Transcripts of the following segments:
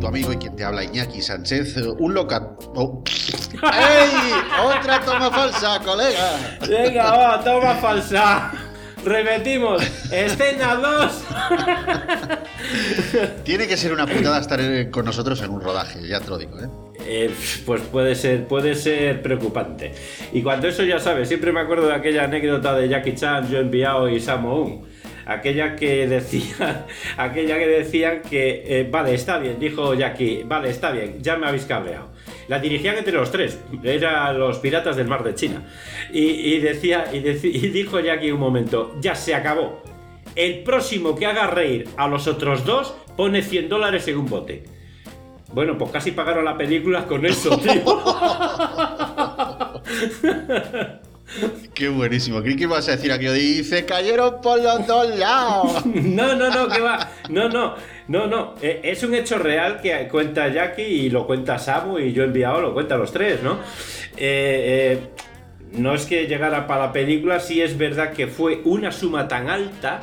tu amigo y quien te habla, Iñaki Sánchez, un local... Oh. ¡Ey! ¡Otra toma falsa, colega! Venga, va, toma falsa. Repetimos, escena 2. Tiene que ser una putada estar eh, con nosotros en un rodaje, ya te lo digo, ¿eh? Eh, pues puede ser, puede ser preocupante. Y cuando eso ya sabes, siempre me acuerdo de aquella anécdota de Jackie Chan, Joe Enviado y Samo aquella que decía, aquella que decían que eh, vale, está bien, dijo Jackie, vale, está bien, ya me habéis cabreado. La dirigían entre los tres, eran los piratas del mar de China. Y, decía, y, y dijo Jackie un momento, ya se acabó. El próximo que haga reír a los otros dos pone 100 dólares en un bote. Bueno, pues casi pagaron la película con eso, tío. Qué buenísimo. Creí que ibas a decir aquello dice cayeron por los dos lados. No, no, no, que va. No, no, no, no. Eh, es un hecho real que cuenta Jackie y lo cuenta Samu y yo enviado lo cuenta los tres, ¿no? Eh, eh, no es que llegara para la película, sí es verdad que fue una suma tan alta,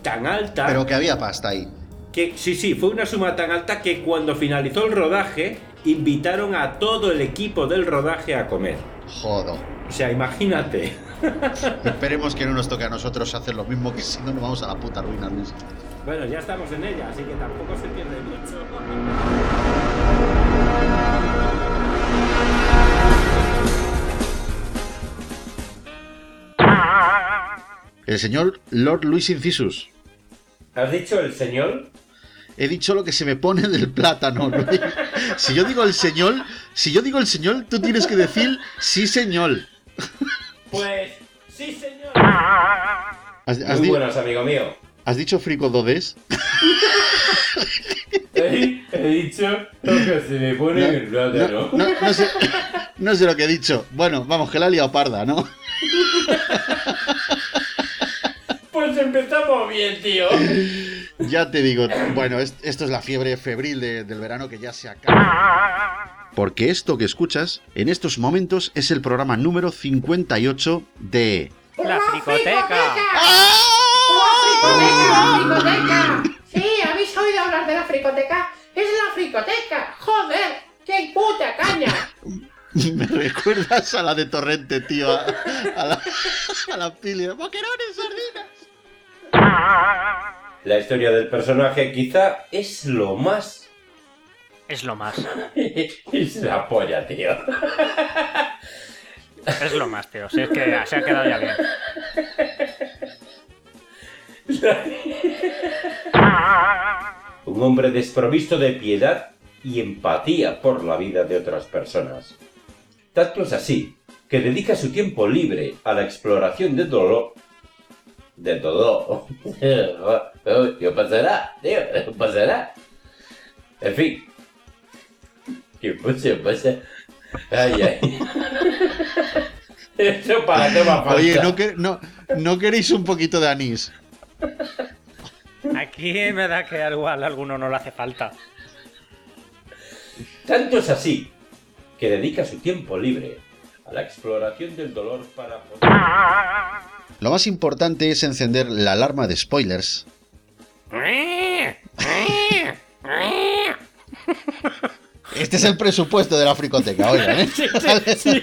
tan alta. Pero que había pasta ahí. Que, sí, sí, fue una suma tan alta que cuando finalizó el rodaje, invitaron a todo el equipo del rodaje a comer. Jodo. O sea, imagínate. Esperemos que no nos toque a nosotros hacer lo mismo, que si no nos vamos a la puta ruina, Luis. Bueno, ya estamos en ella, así que tampoco se pierde mucho. El señor Lord Luis Incisus. ¿Has dicho el señor? He dicho lo que se me pone del plátano. Si yo digo el señor, si yo digo el señor, tú tienes que decir sí, señor. Pues, sí, señor. ¿Has, Muy buenas, amigo mío. ¿Has dicho frico dodes? he, dicho lo que se me pone en el plátano. No, no, sé, no sé lo que he dicho. Bueno, vamos, que la ha liado parda, ¿no? Pues empezamos bien, tío. Ya te digo, bueno, esto es la fiebre febril del verano que ya se acaba. Porque esto que escuchas en estos momentos es el programa número 58 de... ¡La fricoteca! ¡La fricoteca! Sí, ¿habéis oído hablar de la fricoteca? ¡Es la fricoteca! ¡Joder! ¡Qué puta caña! Me recuerdas a la de Torrente, tío. A, la, a la pili boquerones. La historia del personaje quizá es lo más es lo más. es la polla, tío. Es lo más, tío. Si es que se ha quedado ya bien. Un hombre desprovisto de piedad y empatía por la vida de otras personas. Tanto es así que dedica su tiempo libre a la exploración del dolor. Del dolor. ¿Qué pasará? Tío, ¿qué pasará? En fin, ¿Qué pasa? pasa? Ay, ay. Eso para qué va Oye, ¿no, que, no, ¿no queréis un poquito de anís? Aquí me da que igual a alguno no le hace falta. Tanto es así que dedica su tiempo libre a la exploración del dolor para poder... Lo más importante es encender la alarma de spoilers. Este es el presupuesto de la fricoteca, oigan, ¿eh? Sí, sí,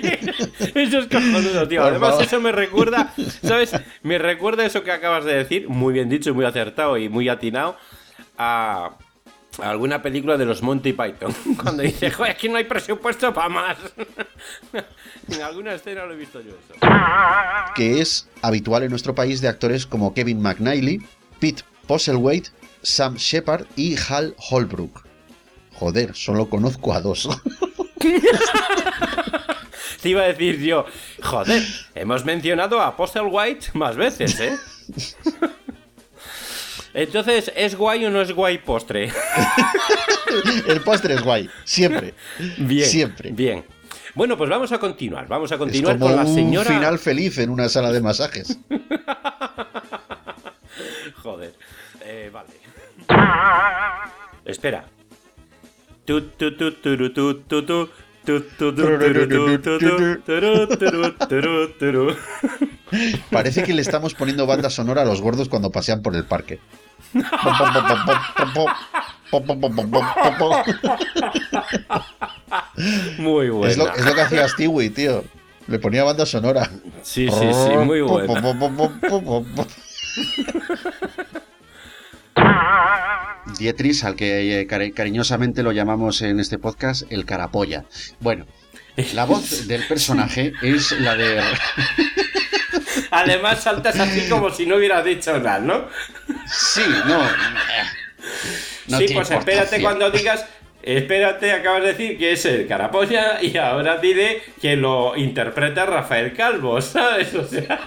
Eso es cojonudo, tío. Además, eso me recuerda, ¿sabes? Me recuerda eso que acabas de decir, muy bien dicho, muy acertado y muy atinado, a, alguna película de los Monty Python. Cuando dice, joder, aquí no hay presupuesto para más. en alguna escena lo he visto yo eso. Que es habitual en nuestro país de actores como Kevin McNally, Pete Postlethwaite, Sam Shepard y Hal Holbrook. Joder, solo conozco a dos. Te iba a decir yo, joder, hemos mencionado a White más veces, ¿eh? Entonces, ¿es guay o no es guay postre? El postre es guay, siempre. Bien. Siempre. Bien. Bueno, pues vamos a continuar. Vamos a continuar con la señora. Un final feliz en una sala de masajes. Joder. Eh, vale. Espera, Parece que le estamos poniendo banda sonora a los gordos cuando pasean por el parque. Muy buena. Es, lo, es lo que hacía Stewie, tío. Le ponía banda sonora. Sí, sí, sí, muy Po, Dietris, al que eh, cari- cariñosamente lo llamamos en este podcast el carapolla. Bueno, la voz del personaje es la de Además saltas así como si no hubieras dicho nada, ¿no? Sí, no. eh, no sí, pues espérate cuando digas. Espérate, acabas de decir que es el carapolla y ahora dile que lo interpreta Rafael Calvo, ¿sabes? O sea,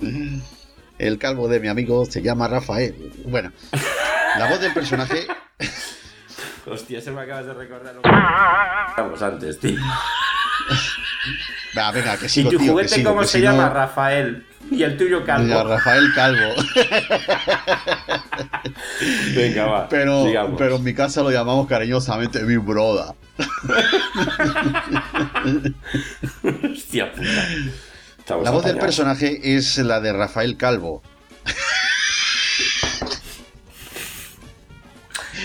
El calvo de mi amigo se llama Rafael. Bueno, la voz del personaje. hostia, se me acabas de recordar lo que Vamos antes, tío. Va, venga, que ¿Y sigo, tu tío, que juguete sigo, cómo que se llama? Rafael. Y el tuyo Mira, Calvo. Rafael Calvo. Venga, va. Pero, sigamos. pero en mi casa lo llamamos cariñosamente mi broda. Hostia puta. Estamos La voz del personaje es la de Rafael Calvo.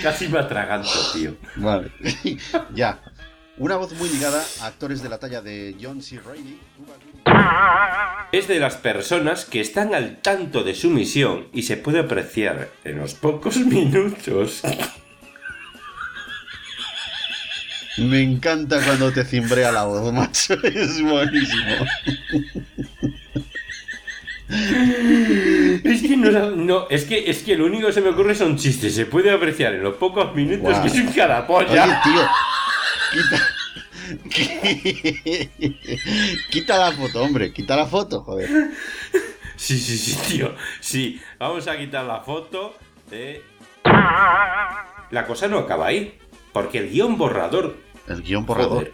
Casi me atraganto, tío. Vale, ya. Una voz muy ligada a actores de la talla de John C. Reilly, Es de las personas que están al tanto de su misión y se puede apreciar en los pocos minutos. Me encanta cuando te cimbrea la voz, macho. Es buenísimo. Es que no, no, es que es que lo único que se me ocurre son chistes. Se puede apreciar en los pocos minutos Guau. que es un Oye, carapolla. tío. Quita. Quita la foto, hombre. Quita la foto, joder. Sí, sí, sí, tío. Sí, vamos a quitar la foto de. La cosa no acaba ahí. Porque el guion borrador. El guion borrador.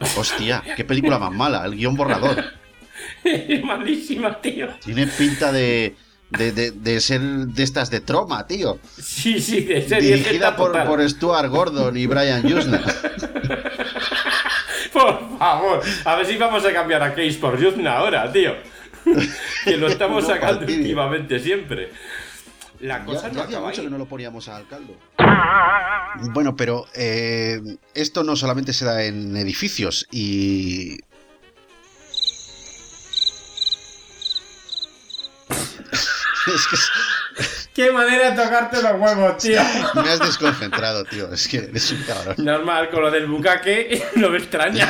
Joder, Hostia, qué película más mala. El guion borrador. es malísima, tío. Tiene pinta de. De, de- de ser de estas de troma, tío. Sí, sí, de serie Dirigida por, total. por Stuart Gordon y Brian Yuzna. Por favor, a ver si vamos a cambiar a Case por Yuzna ahora, tío. que lo estamos sacando últimamente siempre. La cosa Ya, no ya hacía mucho ahí. que no lo poníamos al caldo. Bueno, pero eh, esto no solamente se da en edificios y... es que es- Qué manera de tocarte los huevos, tío. me has desconcentrado, tío. Es que eres un cabrón. Normal, con lo del bucaque, no me extraña.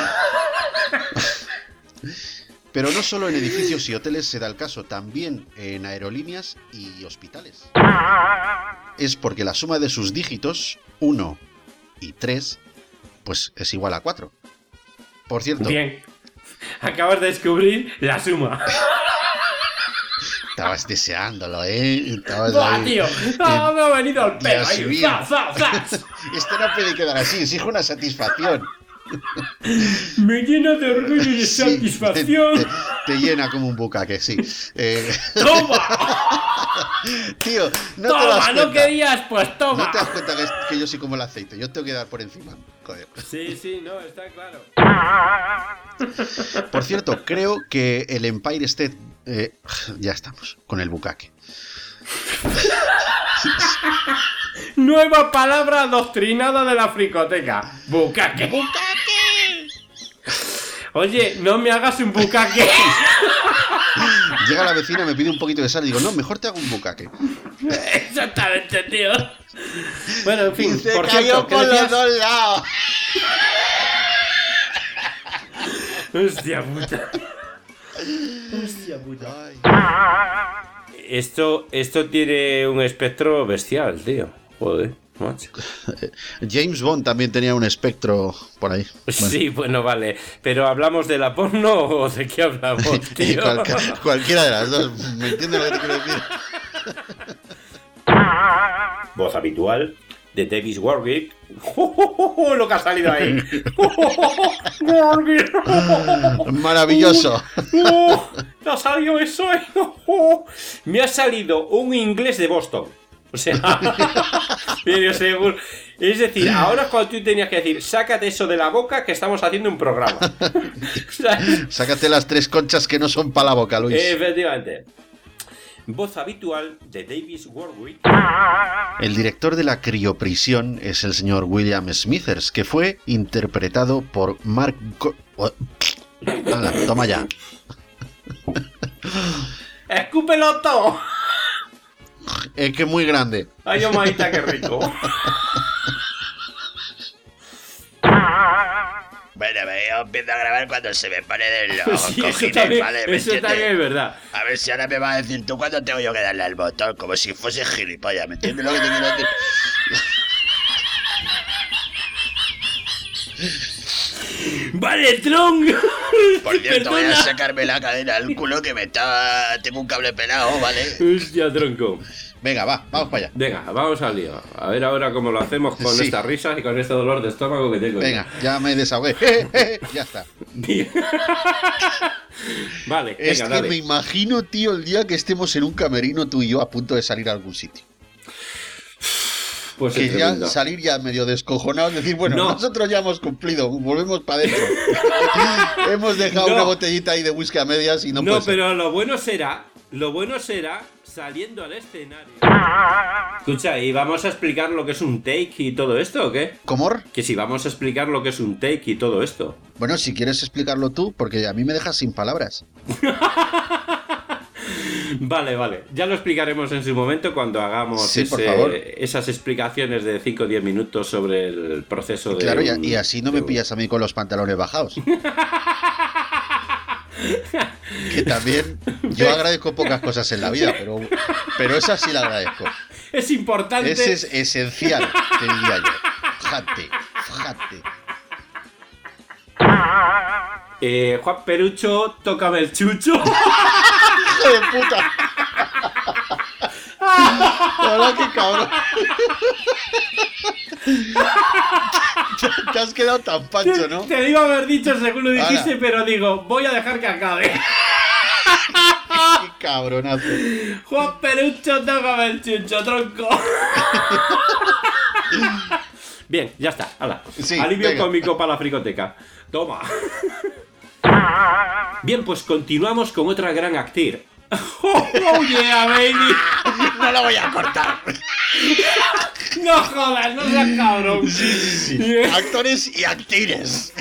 Pero no solo en edificios y hoteles se da el caso, también en aerolíneas y hospitales. Es porque la suma de sus dígitos, 1 y 3, pues es igual a 4. Por cierto, Bien. Acabas de descubrir la suma. estabas deseándolo, ¿eh? Estabas ¡Buah, ahí. tío! ¡Ah, me ha venido al pelo! ¡Zas, zas, zas! Esto no puede quedar así, exige una satisfacción. Me llena de orgullo y de Sí, satisfacción. Te, te- te llena como un bucaque, sí. Eh, ¡Toma! tío, no te das ¡Toma! ¿No cuenta. querías? Pues No toma. te das cuenta que, yo soy como el aceite, yo tengo que dar por encima. Joder. Sí, sí, no, está claro. Por cierto, creo que el Empire State. eh, ya estamos, con el bucaque. Nueva palabra adoctrinada de la fricoteca. Bucaque. Oye, no me hagas un bucaque. Llega la vecina, me pide un poquito de sal y digo, no, mejor te hago un bucaque. Exactamente, tío. Bueno, en fin, Y se por cayó cierto, ¿qué por los dos lados. Hostia puta. Hostia puta. Ay. Esto, esto tiene un espectro bestial, tío. Joder. James Bond también tenía un espectro por ahí. Bueno, Sí, bueno, vale. Pero ¿hablamos de la porno o de qué hablamos, tío? cualca- cualquiera de las dos. ¿Me entiendes lo que te quiero decir? Voz habitual de Davis Warwick. Lo que ha salido ahí. Maravilloso. ¡Oh! ¡Me ha salido eso! eh. ¡Oh! Me ha salido un inglés de Boston. O sea, seguro. Es decir, ahora es cuando tú tenías que decir, sácate eso de la boca que estamos haciendo un programa. Sácate las tres conchas que no son para la boca, Luis. efectivamente. Voz habitual de Davis Warwick. El director de la crioprisión es el señor William Smithers, que fue interpretado por Mark... Go- Oh, Hala, toma ya. ¡Escúpelo todo! Es que es muy grande. ¡Ay, maita, qué rico! Bueno, yo empiezo a grabar cuando se me pone de los Sí, eso cojines, también, ¿vale? ¿Me eso también es verdad. A ver si ahora me va a decir tú cuándo tengo yo que darle al botón, como si fuese gilipollas, ¿me entiendes lo que te quiero decir? ¡Vale, Tron! Por cierto, voy a sacarme la cadena al culo que me está... Tengo un cable pelado, ¿vale? Hostia, tronco. Venga, va, vamos para allá. Venga, vamos al lío. A ver ahora cómo lo hacemos con Sí. esta risa y con este dolor de estómago que tengo. Venga, ya me desahogué. ya está. Bien. vale, Es que dale. me imagino, tío, el día que estemos en un camerino tú y yo a punto de salir a algún sitio. Pues Que ya salir ya medio descojonado, decir, bueno, No. nosotros ya hemos cumplido, volvemos para adentro. Hemos dejado No. una botellita ahí de whisky a medias y no, No, ser. pero lo bueno será, lo bueno será saliendo al escenario. Escucha, ¿y vamos a explicar lo que es un take y todo esto o qué? ¿Comor? Que si vamos a explicar lo que es un take y todo esto. Bueno, si quieres explicarlo tú, porque a mí me dejas sin palabras. Vale, vale. Ya lo explicaremos en su momento cuando hagamos Sí, ese- esas explicaciones de 5 o 10 minutos sobre el proceso de. Claro, y, así no me un- pillas a mí con los pantalones bajados. que también yo agradezco pocas cosas en la vida, pero, pero esa sí la agradezco. Es importante. Ese es esencial, te diría yo. Fíjate, fíjate. Eh, Juan Perucho, tócame el chucho. ¡Hijo de puta! Que cabrón. Te- Te has quedado tan pancho, ¿no? Te iba a haber dicho según lo dijiste, Ahora. pero digo, voy a dejar que acabe. Qué cabronazo. Juan Perucho, tócame el chucho, tronco. Bien, ya está. Hala. Sí, Alivio venga. cómico para la fricoteca. Toma. Bien, pues continuamos con otra gran actriz. Oh, oh, yeah, baby. No lo voy a cortar. No jodas, no seas cabrón. Sí, Actores y actrices.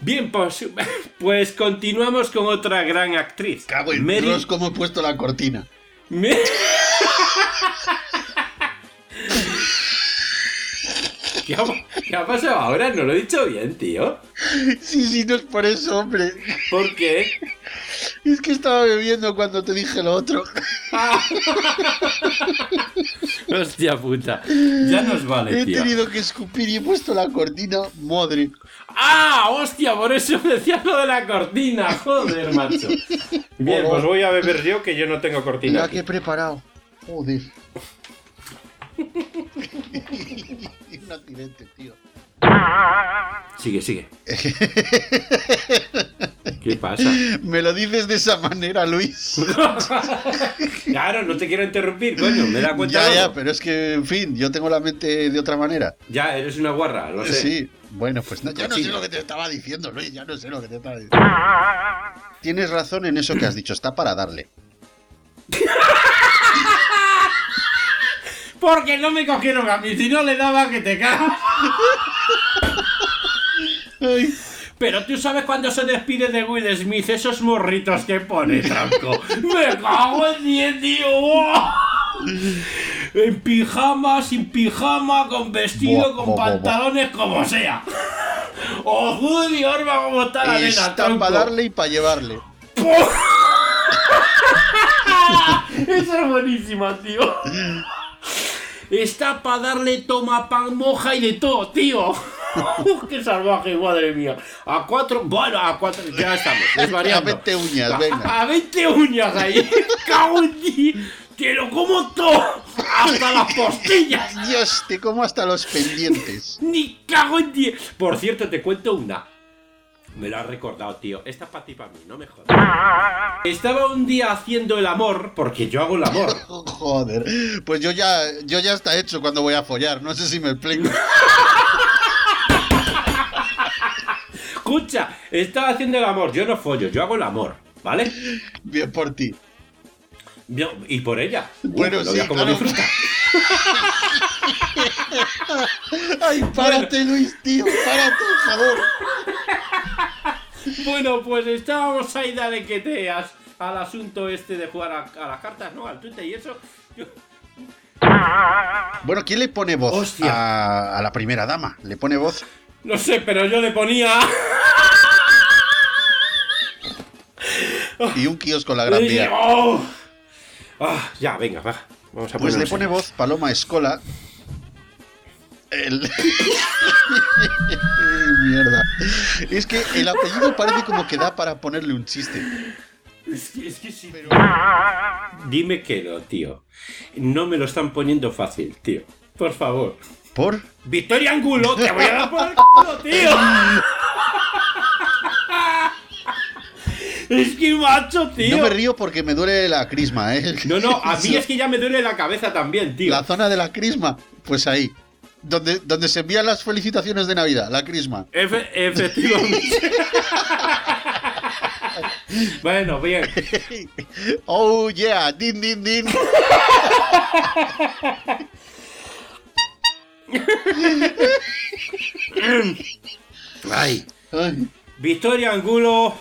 Bien, pues, pues continuamos con otra gran actriz. Cago en Mary- Dios, cómo he puesto la cortina. Me- ¿Qué qué ha pasado ahora? No lo he dicho bien, tío. Sí, sí, no es por eso, hombre. ¿Por qué? Es que estaba bebiendo cuando te dije lo otro. Ah. Hostia puta. Ya nos vale, He tío. tenido que escupir y he puesto la cortina. Madre. ¡Ah! ¡Hostia! Por eso me decías lo de la cortina. Joder, macho. Bien, pues voy a beber yo que yo no tengo cortina. Mira aquí. que he preparado. Joder. Un accidente, tío. Sigue, sigue. ¿Qué pasa? Me lo dices de esa manera, Luis. Claro, no te quiero interrumpir, coño. Me da cuenta. Ya, ya, pero es que, en fin, yo tengo la mente de otra manera. Ya, eres una guarra, lo sé. Sí, bueno, pues no, ya no sé lo que te estaba diciendo, Luis, ya no sé lo que te estaba diciendo. Tienes razón en eso que has dicho, está para darle. Porque no me cogieron a mí, si no le daba que te cagas. Pero tú sabes cuando se despide de Will Smith, esos morritos que pone, tronco. Me cago en 10, tío. En pijama, sin pijama, con vestido, con pantalones, como sea. ¡Oh, joder, Orba, cómo está la nena, está para darle y para llevarle. Esa es buenísima, tío. Está para darle toma pan moja y de todo, tío. ¡Qué salvaje, madre mía! A cuatro, bueno, a cuatro, ya estamos, desvariando. A 20 uñas, venga. A 20 uñas ahí. ¡Cago en ti! ¡Que lo como todo! ¡Hasta las postillas! Dios, te como hasta los pendientes. ¡Ni cago en ti! Por cierto, te cuento una. Me lo has recordado, tío. Esta es para ti, para mí, no me jodas. Estaba un día haciendo el amor, porque yo hago el amor. Joder, pues yo ya, yo ya está hecho cuando voy a follar, no sé si me explico. Escucha, estaba haciendo el amor. Yo no follo, yo hago el amor, ¿vale? Bien por ti. Yo- y por ella. Bueno, lo sí, veas como claro. disfruta. ¡Ay, párate, Luis, tío! ¡Párate, por favor! Bueno, pues estábamos ahí dale que te as- al asunto este de jugar a, a las cartas, ¿no? Al Twitter y eso. Yo- Bueno, ¿quién le pone voz a, a la primera dama? ¿Le pone voz? no sé, pero yo le ponía. Y un kiosco la gran vía. ¡Oh! Ah, ya, venga, va. Vamos a Pues le pone voz Paloma Escola. El... Mierda. Es que el apellido parece como que da para ponerle un chiste. Es que, es que sí. Dime que no, tío. No me lo están poniendo fácil, tío. Por favor. ¿Por? Victoria Angulo, te voy a dar por el culo, tío. Es que macho, tío. No me río porque me duele la crisma, ¿eh? No, no, a mí es que ya me duele la cabeza también, tío. La zona de la crisma, pues ahí. Donde, donde se envían las felicitaciones de Navidad, la crisma. Efe- efectivamente. bueno, bien. Oh yeah, din din din. Ay. Ay, Victoria Angulo.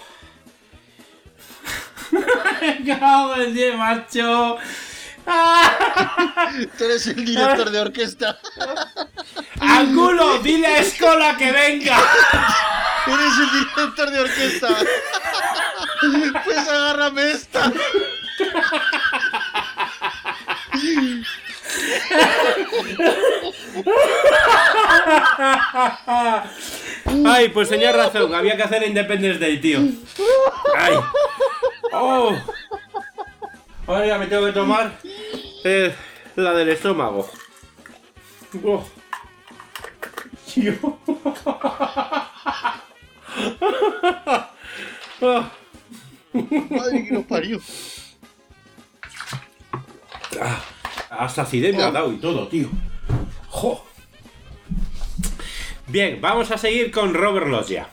Macho. tú eres el director de orquesta. Angulo, dile a Escola que venga. Eres el director de orquesta. Pues agárrame esta. Ay, pues tenía razón, había que hacer Independence Day, tío. Ay. Oh. Ahora ya me tengo que tomar eh, la del estómago. Oh. Ah. Madre que lo parió. Hasta acidez me ha dado y todo, tío. Jo. Bien, vamos a seguir con Robert Loggia.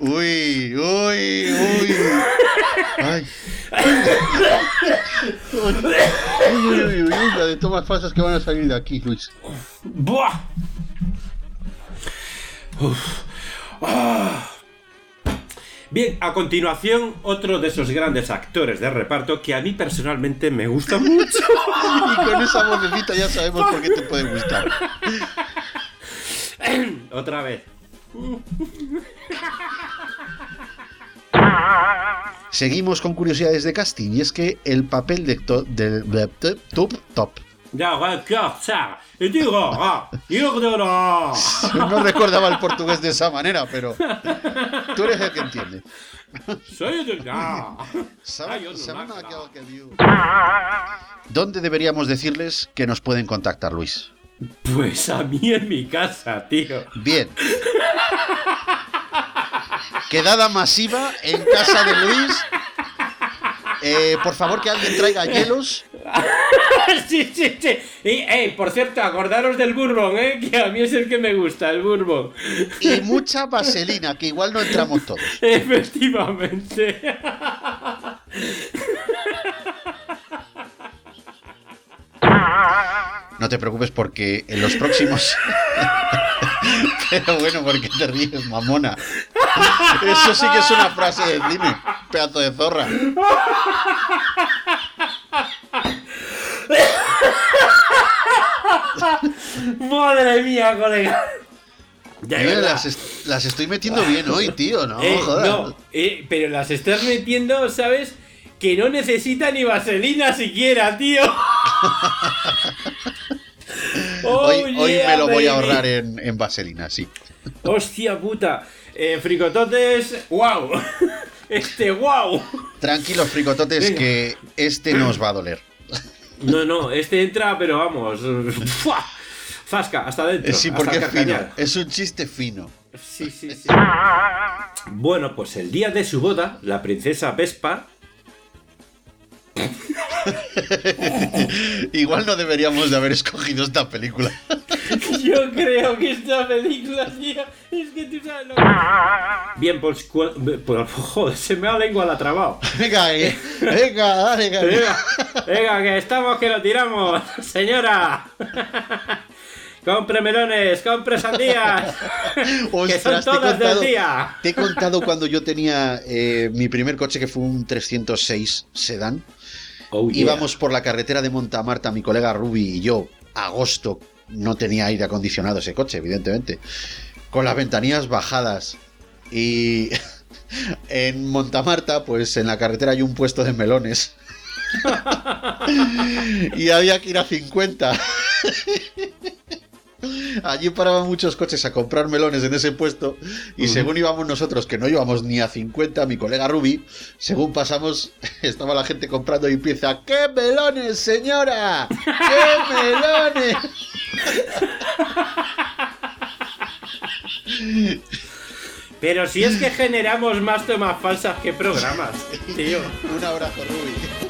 Uy, uy, uy. Ay. Uy, uy, uy, la de tomas falsas que van a salir de aquí, Luis. ¡Buah! Uf. Ah. Bien, a continuación, otro de esos grandes actores de reparto que a mí personalmente me gusta mucho. Y con esa vocecita ya sabemos por qué te puede gustar. Otra vez. Seguimos con curiosidades de casting y es que el papel de, to- de, de- top top. Y digo, ah, no recordaba el portugués de esa manera, pero tú eres el que entiende. ¿Dónde deberíamos decirles que nos pueden contactar, Luis? Pues a mí en mi casa, tío. Bien. Quedada masiva en casa de Luis. Eh, por favor, que alguien traiga hielos. sí, sí, sí. Y, ey, por cierto, acordaros del bourbon, ¿eh? Que a mí es el que me gusta, el bourbon. Y mucha vaselina, que igual no entramos todos. Efectivamente. No te preocupes porque en los próximos. Pero bueno, porque te ríes, mamona. Eso sí que es una frase de cine, pedazo de zorra. Madre mía, colega. Las, est- las estoy metiendo bien hoy, tío, ¿no? Eh, Joder. no, eh, pero las estás metiendo, ¿sabes? Que no necesita ni vaselina siquiera, tío. Oh, Hoy, me lo voy a ahorrar en, en vaselina, sí. Hostia puta. Eh, fricototes, wow. Este, wow. Tranquilos, fricototes, Venga. que este no os va a doler. No, no, este entra, pero vamos. ¡fua! Zasca, hasta dentro. Sí, porque es fino. Es un chiste fino. Sí, sí, sí. Bueno, pues el día de su boda, la princesa Vespa. Igual no deberíamos de haber escogido esta película. Yo creo que esta película, tío, es que tú sabes lo que... Bien, pues, pues, joder, se me ha la lengua la trabado. Venga, eh, venga, dale, dale. Venga, venga, que estamos que lo tiramos, señora. Compre melones, compre sandías, que son todas del día. Te he contado cuando yo tenía eh, mi primer coche, que fue un 306 sedán. Oh. Íbamos por la carretera de Montamarta, mi colega Ruby y yo, agosto, no tenía aire acondicionado ese coche, evidentemente, con las ventanillas bajadas. Y en Montamarta, pues en la carretera hay un puesto de melones. y había que ir a 50. Allí paraban muchos coches a comprar melones en ese puesto y según íbamos nosotros, que no íbamos ni a 50, mi colega Ruby, según pasamos, estaba la gente comprando y empieza, ¡qué melones, señora! ¡Qué melones! Pero si es que generamos más tomas falsas que programas, tío. Un abrazo, Ruby.